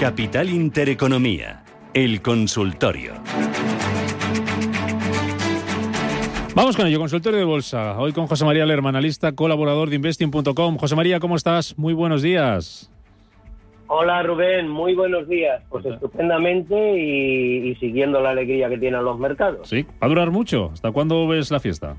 Capital Intereconomía, el consultorio. Vamos con ello, consultorio de bolsa. Hoy con José María Lerma, analista, colaborador de investing.com. José María, ¿cómo estás? Muy buenos días. Hola Rubén, muy buenos días. Pues estupendamente y, y siguiendo la alegría que tienen los mercados. Sí, va a durar mucho. ¿Hasta cuándo ves la fiesta?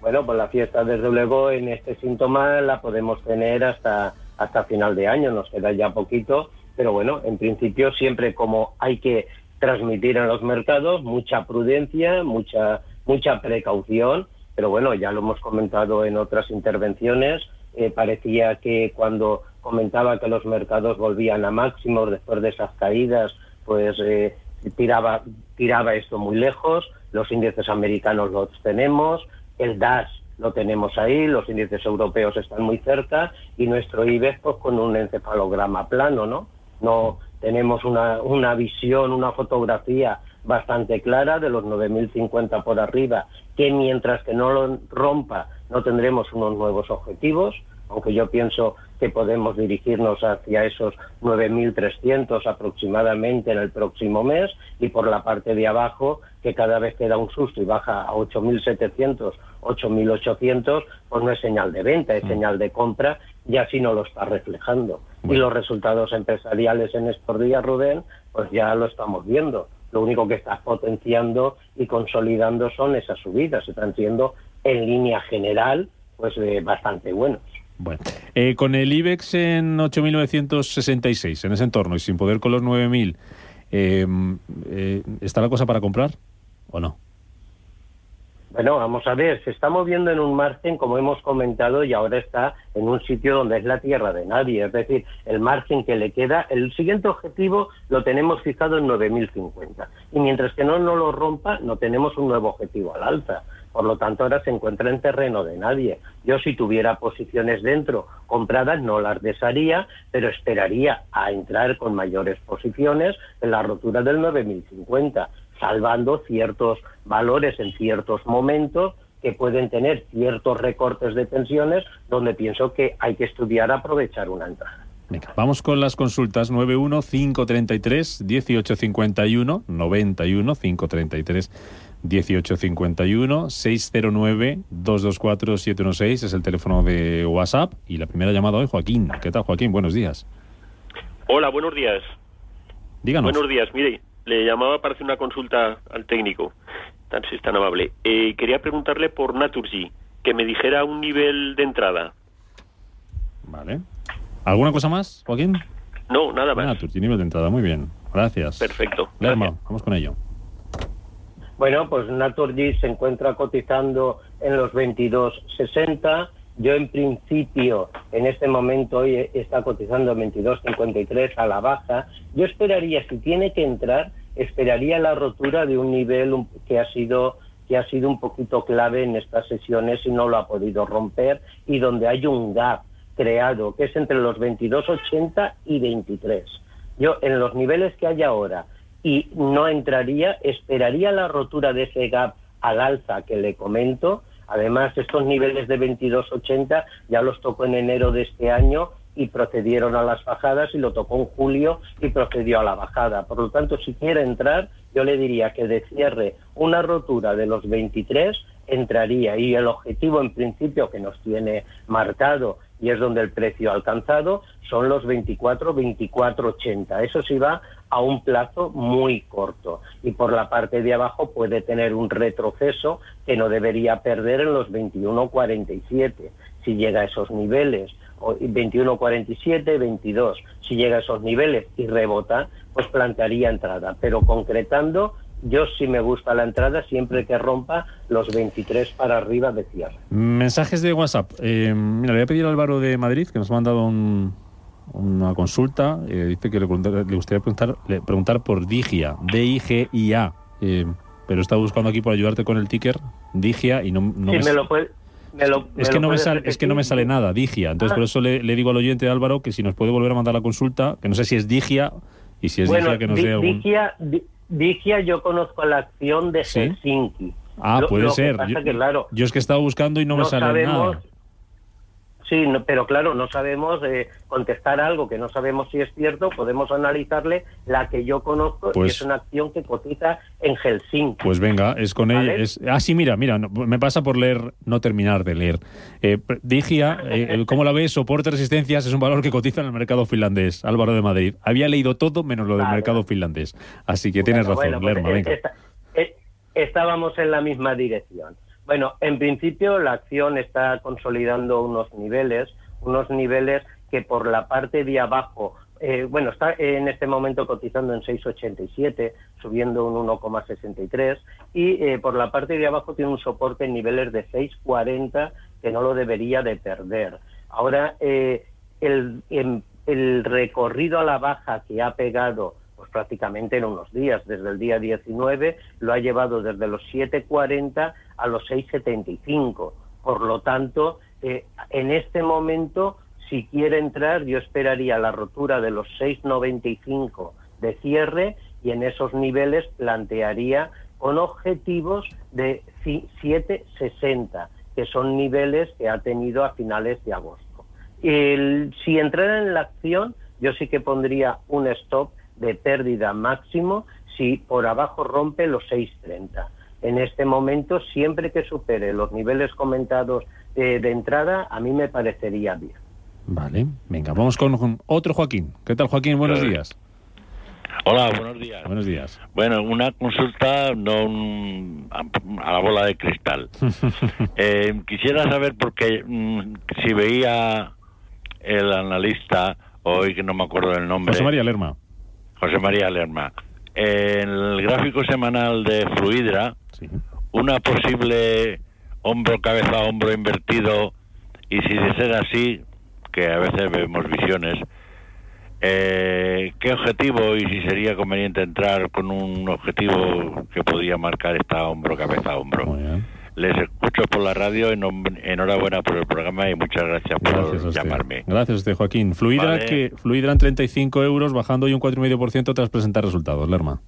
Bueno, pues la fiesta, desde luego, en este síntoma la podemos tener hasta, hasta final de año, nos queda ya poquito, pero bueno, en principio siempre como hay que transmitir en los mercados, mucha prudencia, mucha, mucha precaución, pero bueno, ya lo hemos comentado en otras intervenciones, eh, parecía que cuando comentaba que los mercados volvían a máximos después de esas caídas, pues eh, tiraba, tiraba esto muy lejos, los índices americanos los tenemos, el DAS lo tenemos ahí, los índices europeos están muy cerca y nuestro IBEX pues con un encefalograma plano, ¿no? No tenemos una, una visión, una fotografía bastante clara de los 9.050 por arriba, que mientras que no lo rompa no tendremos unos nuevos objetivos, aunque yo pienso que podemos dirigirnos hacia esos 9.300 aproximadamente en el próximo mes y por la parte de abajo que cada vez que da un susto y baja a 8.700, 8.800, pues no es señal de venta, es señal de compra y así no lo está reflejando. Y los resultados empresariales en estos días, Rubén, pues ya lo estamos viendo. Lo único que está potenciando y consolidando son esas subidas, están siendo en línea general pues eh, bastante buenos. Bueno, eh, con el IBEX en 8.966, en ese entorno, y sin poder con los 9.000, eh, eh, ¿está la cosa para comprar o no? Bueno, vamos a ver, se está moviendo en un margen, como hemos comentado, y ahora está en un sitio donde es la tierra de nadie. Es decir, el margen que le queda, el siguiente objetivo lo tenemos fijado en 9.050. Y mientras que no, no lo rompa, no tenemos un nuevo objetivo al alza. Por lo tanto, ahora se encuentra en terreno de nadie. Yo si tuviera posiciones dentro compradas no las desharía, pero esperaría a entrar con mayores posiciones en la rotura del 9050, salvando ciertos valores en ciertos momentos que pueden tener ciertos recortes de tensiones donde pienso que hay que estudiar aprovechar una entrada. Vamos con las consultas 91 533 1851 91 533 1851 609 224 716 es el teléfono de WhatsApp y la primera llamada hoy Joaquín. ¿Qué tal Joaquín? Buenos días. Hola, buenos días. Díganos. Buenos días. Mire, le llamaba para hacer una consulta al técnico, tan si es tan amable. Eh, quería preguntarle por Naturgy, que me dijera un nivel de entrada. Vale. ¿Alguna cosa más, Joaquín? No, nada más. Naturgy, nivel de entrada. Muy bien. Gracias. Perfecto. Lerma, Gracias. vamos con ello. Bueno, pues Naturgy se encuentra cotizando en los 22.60. Yo en principio, en este momento, hoy está cotizando en 22.53 a la baja. Yo esperaría, si tiene que entrar, esperaría la rotura de un nivel que ha sido que ha sido un poquito clave en estas sesiones y no lo ha podido romper y donde hay un gap creado que es entre los 22.80 y 23. Yo en los niveles que hay ahora y no entraría, esperaría la rotura de ese gap al alza que le comento. Además, estos niveles de 22.80 ya los tocó en enero de este año y procedieron a las bajadas y lo tocó en julio y procedió a la bajada. Por lo tanto, si quiere entrar, yo le diría que de cierre una rotura de los 23 entraría y el objetivo en principio que nos tiene marcado y es donde el precio alcanzado son los 24, 24, 80. Eso sí va a un plazo muy corto. Y por la parte de abajo puede tener un retroceso que no debería perder en los 21, 47 si llega a esos niveles. O 21, 47, 22 si llega a esos niveles y rebota pues plantearía entrada. Pero concretando yo sí me gusta la entrada siempre que rompa los 23 para arriba de cierre. Mensajes de WhatsApp. Eh, mira, le voy a pedir a Álvaro de Madrid, que nos ha mandado un- una consulta. eh, dice que le, le gustaría preguntar, le- preguntar por Digia, D-I-G-I-A. Eh, pero está buscando aquí por ayudarte con el ticker, Digia, y no, no Sí, me, me lo puede- me lo- es, me que no me sale, es que no me sale nada, Digia. Entonces, Ah. por eso le, le digo al oyente Álvaro que si nos puede volver a mandar la consulta, que no sé si es Digia, y si es bueno, Digia, que nos dé algún... Digia, Di- Digia yo conozco la acción de ¿Sí? Helsinki. Ah, Lo- puede lo que ser. pasa yo, que, claro, yo es que he estado buscando y no, me sale sabemos, nada. Sí, pero claro, no sabemos eh, contestar algo que no sabemos si es cierto, podemos analizarle la que yo conozco y Pues- es una acción que cotiza en Helsinki. Pues venga, es con ella. Es, ah, sí, mira, mira, no, me pasa por leer, no terminar de leer. Eh, Digia, eh, ¿cómo la ves? Soporte, resistencias, es un valor que cotiza en el mercado finlandés. Álvaro de Madrid. Había leído todo menos lo del Vale, mercado finlandés. Así que tienes razón, bueno, pues, Lerma, eh, venga. esta- eh, estábamos en la misma dirección. Bueno, en principio la acción está consolidando unos niveles, unos niveles que por la parte de abajo, eh, bueno, está en este momento cotizando en 6,87, subiendo un 1,63, y eh, por la parte de abajo tiene un soporte en niveles de 6,40 que no lo debería de perder. Ahora, eh, el, em- el recorrido a la baja que ha pegado pues prácticamente en unos días, desde el día 19, lo ha llevado desde los 7.40 a los 6.75. Por lo tanto, eh, en este momento, si quiere entrar, yo esperaría la rotura de los 6.95 de cierre y en esos niveles plantearía con objetivos de ci- 7.60, que son niveles que ha tenido a finales de agosto. El- si entrara en la acción, yo sí que pondría un stop de pérdida máximo si por abajo rompe los 6.30. En este momento, siempre que supere los niveles comentados eh, de entrada, a mí me parecería bien. Vale, venga, vamos con, con otro Joaquín. ¿Qué tal, Joaquín? Buenos Hola. días. Hola, buenos días. Buenos días. Bueno, una consulta no un- a, a la bola de cristal. Eh, quisiera saber porque mm, si veía el analista hoy que no me acuerdo del nombre, José María Lerma. José María Lerma, en el gráfico semanal de Fluidra, Sí. una posible hombro cabeza hombro invertido y si de ser así, que a veces vemos visiones, eh, ¿qué objetivo y si sería conveniente entrar con un objetivo que podría marcar esta hombro cabeza hombro? Muy bien. Les escucho por la radio, enom- enhorabuena por el programa y muchas gracias por Gracias a usted. llamarme. Gracias a usted, Joaquín. Fluidra, Vale. que, Fluidra en 35 euros, bajando hoy un 4,5% tras presentar resultados. Lerma.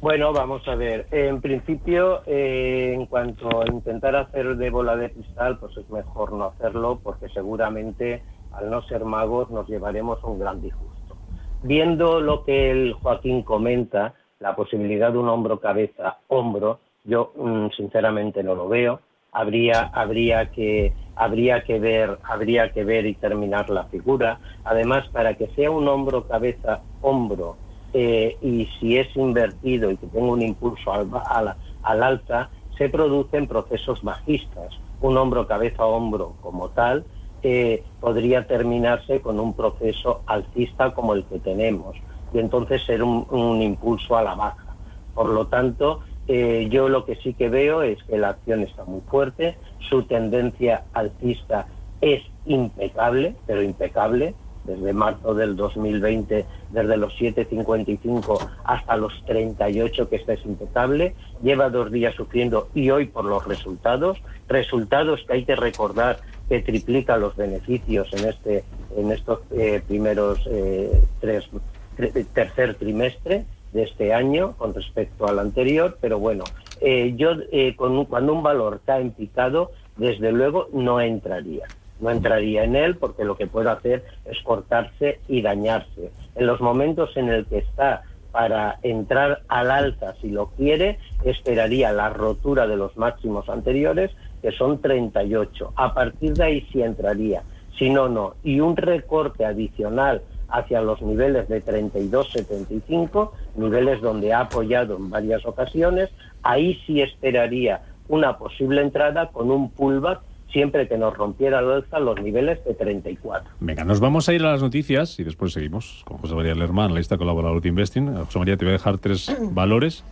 Bueno, vamos a ver. En principio, eh, en cuanto a intentar hacer de bola de cristal, pues es mejor no hacerlo porque seguramente, al no ser magos, nos llevaremos un gran disgusto. Viendo lo que el Joaquín comenta, la posibilidad de un hombro-cabeza-hombro, yo mm, sinceramente no lo veo. Habría, habría que habría que ver habría que ver y terminar la figura. Además, para que sea un hombro-cabeza-hombro eh, y si es invertido y que tenga un impulso al, al, al alza, se producen procesos bajistas. Un hombro cabeza hombro como tal eh, podría terminarse con un proceso alcista como el que tenemos y entonces ser un, un impulso a la baja. Por lo tanto, eh, yo lo que sí que veo es que la acción está muy fuerte, su tendencia alcista es impecable, pero impecable, desde marzo del 2020, desde los 7,55 hasta los 38, que esta es impecable, lleva dos días sufriendo y hoy por los resultados, resultados que hay que recordar que triplica los beneficios en este en estos eh, primeros eh, tres tre- tercer trimestre de este año con respecto al anterior, pero bueno, eh, yo eh, con cuando un valor cae en picado, desde luego no entraría. No entraría en él porque lo que puede hacer es cortarse y dañarse. En los momentos en el que está para entrar al alza, si lo quiere, esperaría la rotura de los máximos anteriores, que son 38. A partir de ahí sí entraría. Si no, no. Y un recorte adicional hacia los niveles de 32,75, niveles donde ha apoyado en varias ocasiones, ahí sí esperaría una posible entrada con un pullback siempre que nos rompiera al alza los niveles de 34. Venga, nos vamos a ir a las noticias y después seguimos con José María Lerma, analista colaborador de Investing. Eh, José María, te voy a dejar tres valores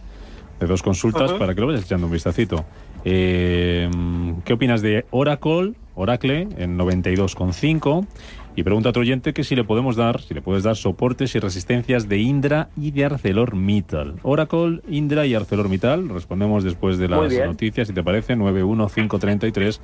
de dos consultas para que lo vayas echando un vistacito. Eh, ¿Qué opinas de Oracle, Oracle en 92,5? Y pregunta a otro oyente que si le podemos dar, si le puedes dar soportes y resistencias de Indra y de ArcelorMittal. Oracle, Indra y ArcelorMittal. Respondemos después de las noticias, si te parece, 91533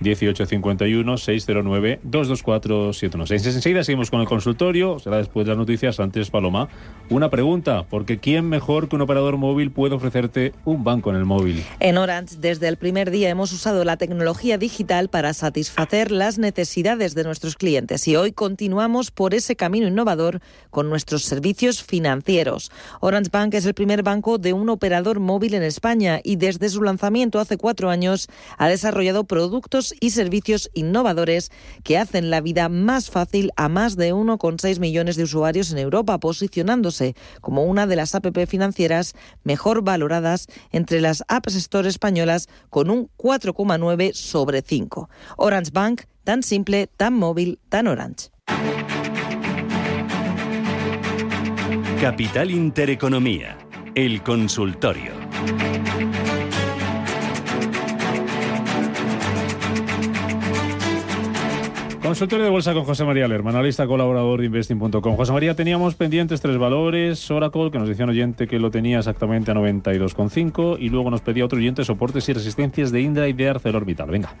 1851 609 224 716. Enseguida seguimos con el consultorio, será después de las noticias. Antes, Paloma, una pregunta, porque ¿quién mejor que un operador móvil puede ofrecerte un banco en el móvil? En Orange, desde el primer día hemos usado la tecnología digital para saber satisfacer las necesidades de nuestros clientes y hoy continuamos por ese camino innovador con nuestros servicios financieros. Orange Bank es el primer banco de un operador móvil en España y desde su lanzamiento hace cuatro años ha desarrollado productos y servicios innovadores que hacen la vida más fácil a más de 1,6 millones de usuarios en Europa, posicionándose como una de las APP financieras mejor valoradas entre las Apps Store españolas con un 4,9 sobre 5. Orange Bank, tan simple, tan móvil, tan orange. Capital Intereconomía, el consultorio. Consultorio de bolsa con José María Lerma, analista colaborador de investing.com. José María, teníamos pendientes tres valores. Oracle, que nos decía un oyente que lo tenía exactamente a 92,5 y luego nos pedía otro oyente soportes y resistencias de Indra y de ArcelorMittal. Venga.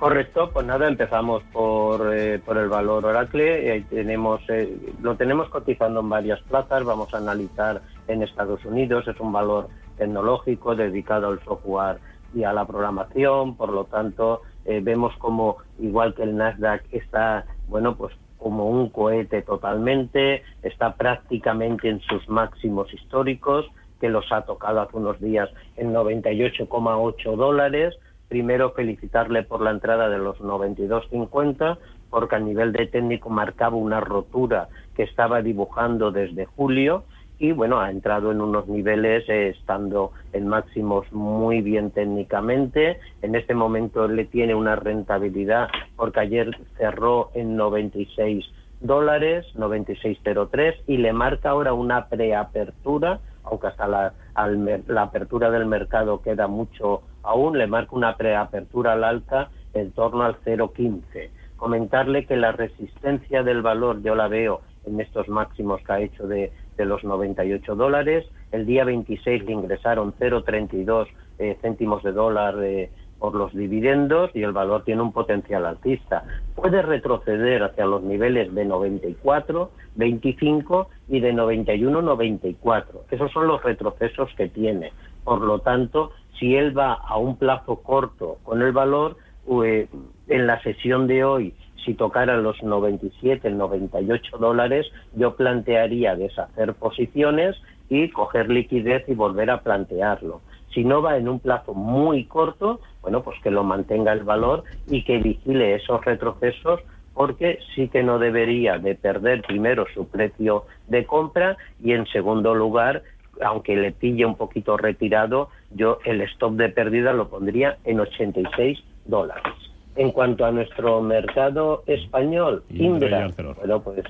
Correcto, pues nada, empezamos por, eh, por el valor Oracle. Tenemos, eh, lo tenemos cotizando en varias plazas. Vamos a analizar en Estados Unidos. Es un valor tecnológico dedicado al software y a la programación. Por lo tanto, eh, vemos como, igual que el Nasdaq, está, bueno, pues como un cohete totalmente, está prácticamente en sus máximos históricos, que los ha tocado hace unos días en 98,8 dólares. Primero felicitarle por la entrada de los 92,50, porque a nivel de técnico marcaba una rotura que estaba dibujando desde julio y bueno, ha entrado en unos niveles eh, estando en máximos muy bien técnicamente. En este momento le tiene una rentabilidad porque ayer cerró en 96 dólares, 96.03 y le marca ahora una preapertura, aunque hasta la, la apertura del mercado queda mucho aún, le marca una preapertura al alta en torno al 0.15. Comentarle que la resistencia del valor yo la veo en estos máximos que ha hecho de de los 98 dólares. El día 26 le ingresaron 0,32 eh, céntimos de dólar eh, por los dividendos y el valor tiene un potencial alcista. Puede retroceder hacia los niveles de 94, 25 y de 91, 94. Esos son los retrocesos que tiene. Por lo tanto, si él va a un plazo corto con el valor, eh, en la sesión de hoy si tocaran los 97, 98 dólares, yo plantearía deshacer posiciones y coger liquidez y volver a plantearlo. Si no va en un plazo muy corto, bueno, pues que lo mantenga el valor y que vigile esos retrocesos porque sí que no debería de perder primero su precio de compra y en segundo lugar, aunque le pille un poquito retirado, yo el stop de pérdida lo pondría en 86 dólares. En cuanto a nuestro mercado español, Indra, bueno, pues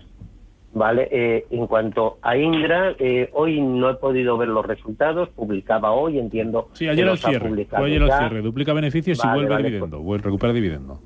Vale, eh, en cuanto a Indra, eh, hoy no he podido ver los resultados, publicaba hoy, entiendo. Sí, ayer el cierre, ayer el cierre, duplica beneficios y vuelve vale, dividendo, pues, recupera dividendo.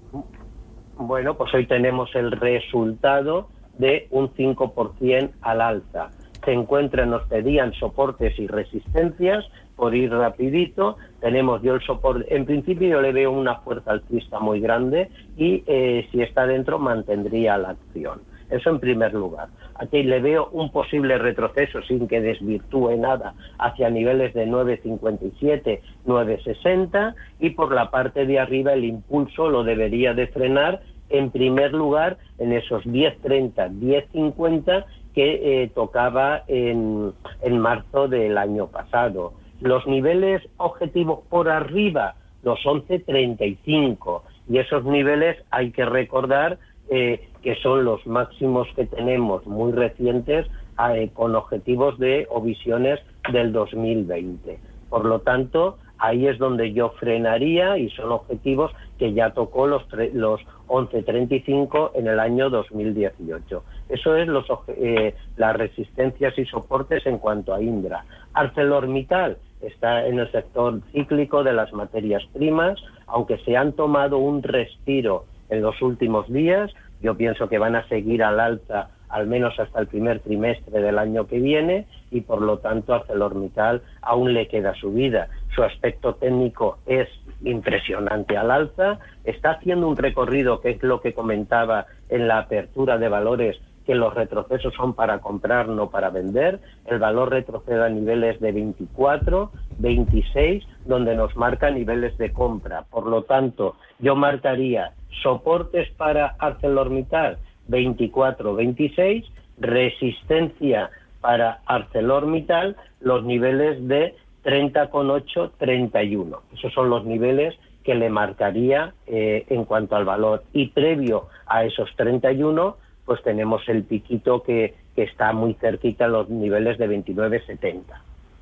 Bueno, pues hoy tenemos el resultado de un 5% al alza. Se encuentran, nos pedían soportes y resistencias, por ir rapidito, tenemos yo el soporte, en principio yo le veo una fuerza alcista muy grande y eh, si está dentro mantendría la acción. Eso en primer lugar. Aquí le veo un posible retroceso sin que desvirtúe nada hacia niveles de 9.57, 9.60 y por la parte de arriba el impulso lo debería de frenar en primer lugar en esos 10.30, 10.50 que eh, tocaba en, en marzo del año pasado los niveles objetivos por arriba, los 11.35, y esos niveles hay que recordar eh, que son los máximos que tenemos muy recientes eh, con objetivos de o visiones del 2020. Por lo tanto, ahí es donde yo frenaría y son objetivos que ya tocó los, los 11.35 en el año 2018. Eso es los, eh, las resistencias y soportes en cuanto a Indra. ArcelorMittal está en el sector cíclico de las materias primas, aunque se han tomado un respiro en los últimos días, yo pienso que van a seguir al alza al menos hasta el primer trimestre del año que viene y por lo tanto ArcelorMittal aún le queda subida. Su aspecto técnico es impresionante al alza, está haciendo un recorrido que es lo que comentaba en la apertura de valores que los retrocesos son para comprar, no para vender. El valor retrocede a niveles de 24, 26, donde nos marca niveles de compra. Por lo tanto, yo marcaría soportes para ArcelorMittal 24, 26, resistencia para ArcelorMittal los niveles de 30,8, 31. Esos son los niveles que le marcaría eh, en cuanto al valor. Y previo a esos 31, pues tenemos el piquito que, está muy cerquita a los niveles de 29,70.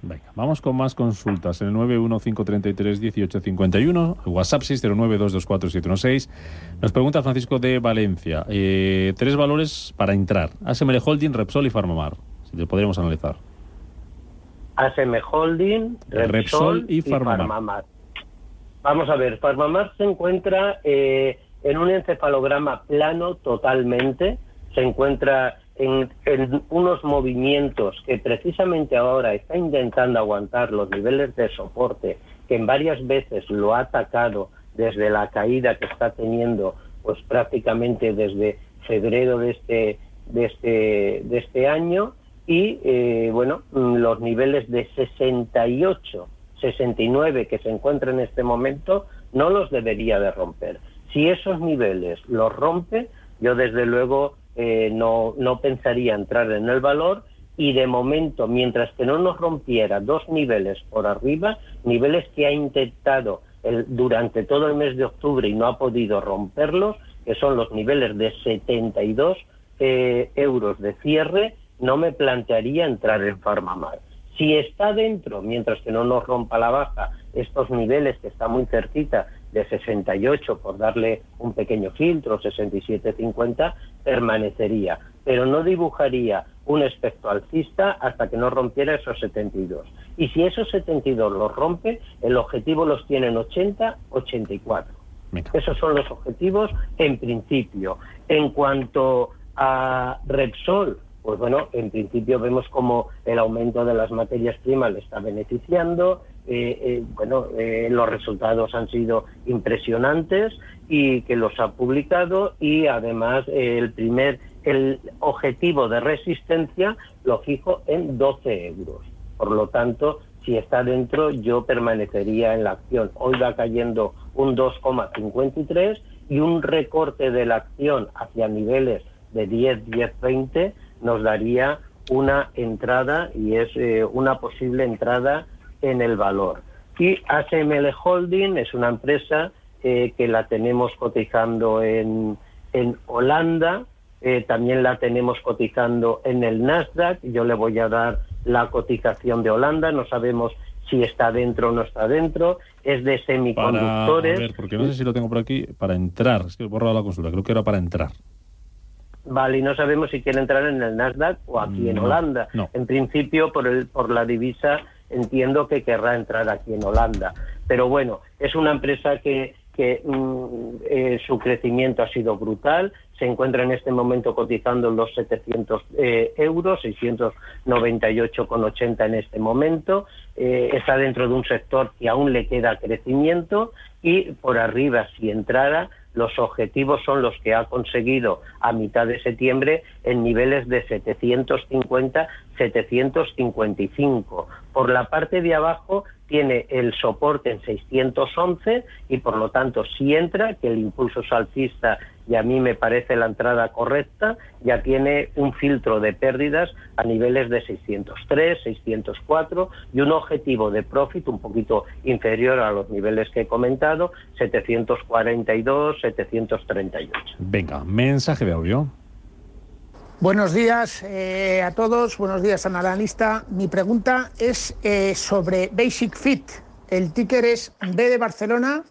Venga, vamos con más consultas. En el 915331851, WhatsApp 609224716. Nos pregunta Francisco de Valencia. Eh, tres valores para entrar. ASML Holding, Repsol y Farmamar. Si te podríamos analizar. ASM Holding, Repsol, y, Farmamar. Vamos a ver, Farmamar se encuentra eh, en un encefalograma plano totalmente, se encuentra en, unos movimientos que precisamente ahora está intentando aguantar los niveles de soporte que en varias veces lo ha atacado desde la caída que está teniendo pues prácticamente desde febrero de este de este de este año y eh, bueno los niveles de 68 69 que se encuentra en este momento no los debería de romper. Si esos niveles los rompe yo desde luego eh, no, no pensaría entrar en el valor y de momento, mientras que no nos rompiera dos niveles por arriba, niveles que ha intentado el, durante todo el mes de octubre y no ha podido romperlos, que son los niveles de 72 eh, euros de cierre, no me plantearía entrar en Farmamar. Si está dentro, mientras que no nos rompa la baja, estos niveles que está muy cerquita de 68, por darle un pequeño filtro, 67-50, permanecería, pero no dibujaría un espectro alcista hasta que no rompiera esos 72. Y si esos 72 los rompe, el objetivo los tiene en 80, 84. Esos son los objetivos en principio. En cuanto a Repsol, pues bueno, en principio vemos como el aumento de las materias primas le está beneficiando, eh, eh, bueno, eh, los resultados han sido impresionantes y que los ha publicado y además el primer, el objetivo de resistencia lo fijo en 12 euros. Por lo tanto, si está dentro, yo permanecería en la acción. Hoy va cayendo un 2,53 y un recorte de la acción hacia niveles de 10, 10, 20 nos daría una entrada y es una posible entrada en el valor. Y ASML Holding es una empresa eh, que la tenemos cotizando en, en Holanda, eh, también la tenemos cotizando en el Nasdaq. Yo le voy a dar la cotización de Holanda, no sabemos si está dentro o no está dentro, es de semiconductores. Para, a ver, porque no sé si lo tengo por aquí, para entrar, es que he borrado la consulta, creo que era para entrar. Vale, y no sabemos si quiere entrar en el Nasdaq o aquí en Holanda. En principio, por, el, por la divisa entiendo que querrá entrar aquí en Holanda. Pero bueno, es una empresa que, que mm, eh, su crecimiento ha sido brutal, se encuentra en este momento cotizando los 700 eh, euros, 698,80 en este momento, eh, está dentro de un sector que aún le queda crecimiento y por arriba, si entrara, los objetivos son los que ha conseguido a mitad de septiembre en niveles de 750, 755. Por la parte de abajo tiene el soporte en 611 y por lo tanto si entra, que el impulso salcista y a mí me parece la entrada correcta, ya tiene un filtro de pérdidas a niveles de 603, 604 y un objetivo de profit un poquito inferior a los niveles que he comentado, 742, 738. Venga, mensaje de audio. Buenos días eh, a todos, buenos días analista. Mi pregunta es eh, sobre Basic Fit. El ticker es B de Barcelona,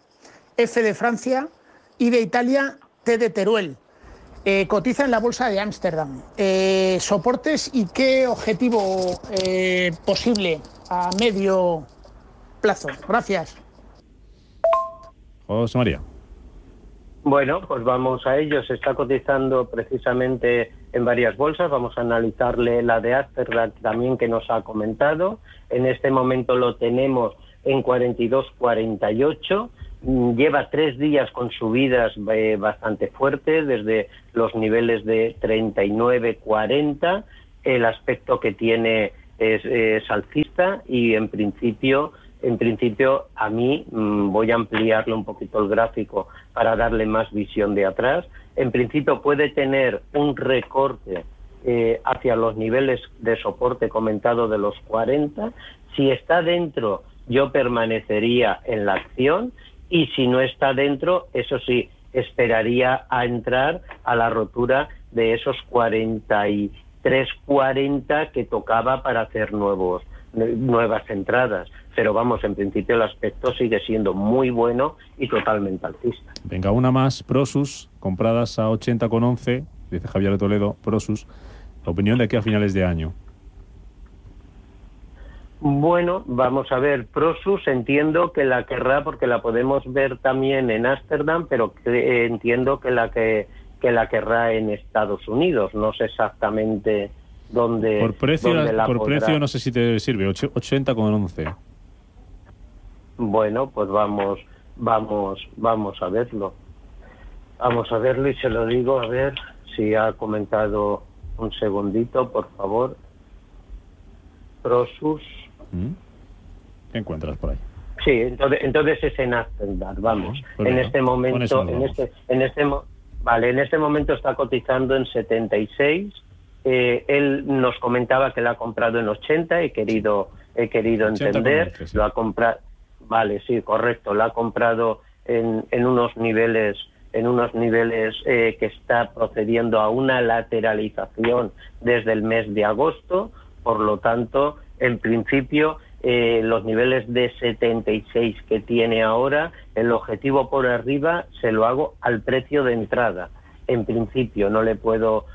F de Francia, I de Italia, T de Teruel. Eh, cotiza en la bolsa de Ámsterdam. soportes y qué objetivo posible a medio plazo. Gracias. José María. Bueno, pues vamos a ello. Se está cotizando precisamente en varias bolsas. Vamos a analizarle la de Amsterdam también que nos ha comentado. En este momento lo tenemos en 42.48. lleva tres días con subidas eh, bastante fuertes, desde los niveles de 39-40. El aspecto que tiene es, es alcista y en principio en principio a mí mm, voy a ampliarle un poquito el gráfico para darle más visión de atrás. En principio puede tener un recorte eh, hacia los niveles de soporte comentado de los 40. Si está dentro, yo permanecería en la acción y si no está dentro, eso sí, esperaría a entrar a la rotura de esos 43, 40 que tocaba para hacer nuevos nuevas entradas. Pero vamos, en principio el aspecto sigue siendo muy bueno y totalmente alcista. Venga, una más, Prosus, compradas a 80,11, dice Javier de Toledo, Prosus. opinión de aquí a finales de año. Bueno, vamos a ver, Prosus entiendo que la querrá porque la podemos ver también en Ámsterdam, pero entiendo que la que, que la querrá en Estados Unidos. No sé exactamente dónde, por precio, la por precio no sé si te sirve, 80 con 11. Bueno, pues vamos, vamos, vamos a verlo. Vamos a verlo y se lo digo, a ver si ha comentado un segundito, por favor. Prosus. ¿Mm? ¿Qué encuentras por ahí? Sí, entonces, entonces es en Astendar, vamos. Pues en este momento, en este, en este, vale, en este momento está cotizando en 76. Eh, él nos comentaba que la ha comprado en 80, he querido, he querido entender, lo ha comprado, vale, sí, correcto, la ha comprado en, en unos niveles en unos niveles eh, que está procediendo a una lateralización desde el mes de agosto, por lo tanto, en principio, eh, los niveles de 76 que tiene ahora, el objetivo por arriba se lo hago al precio de entrada. En principio, no le puedo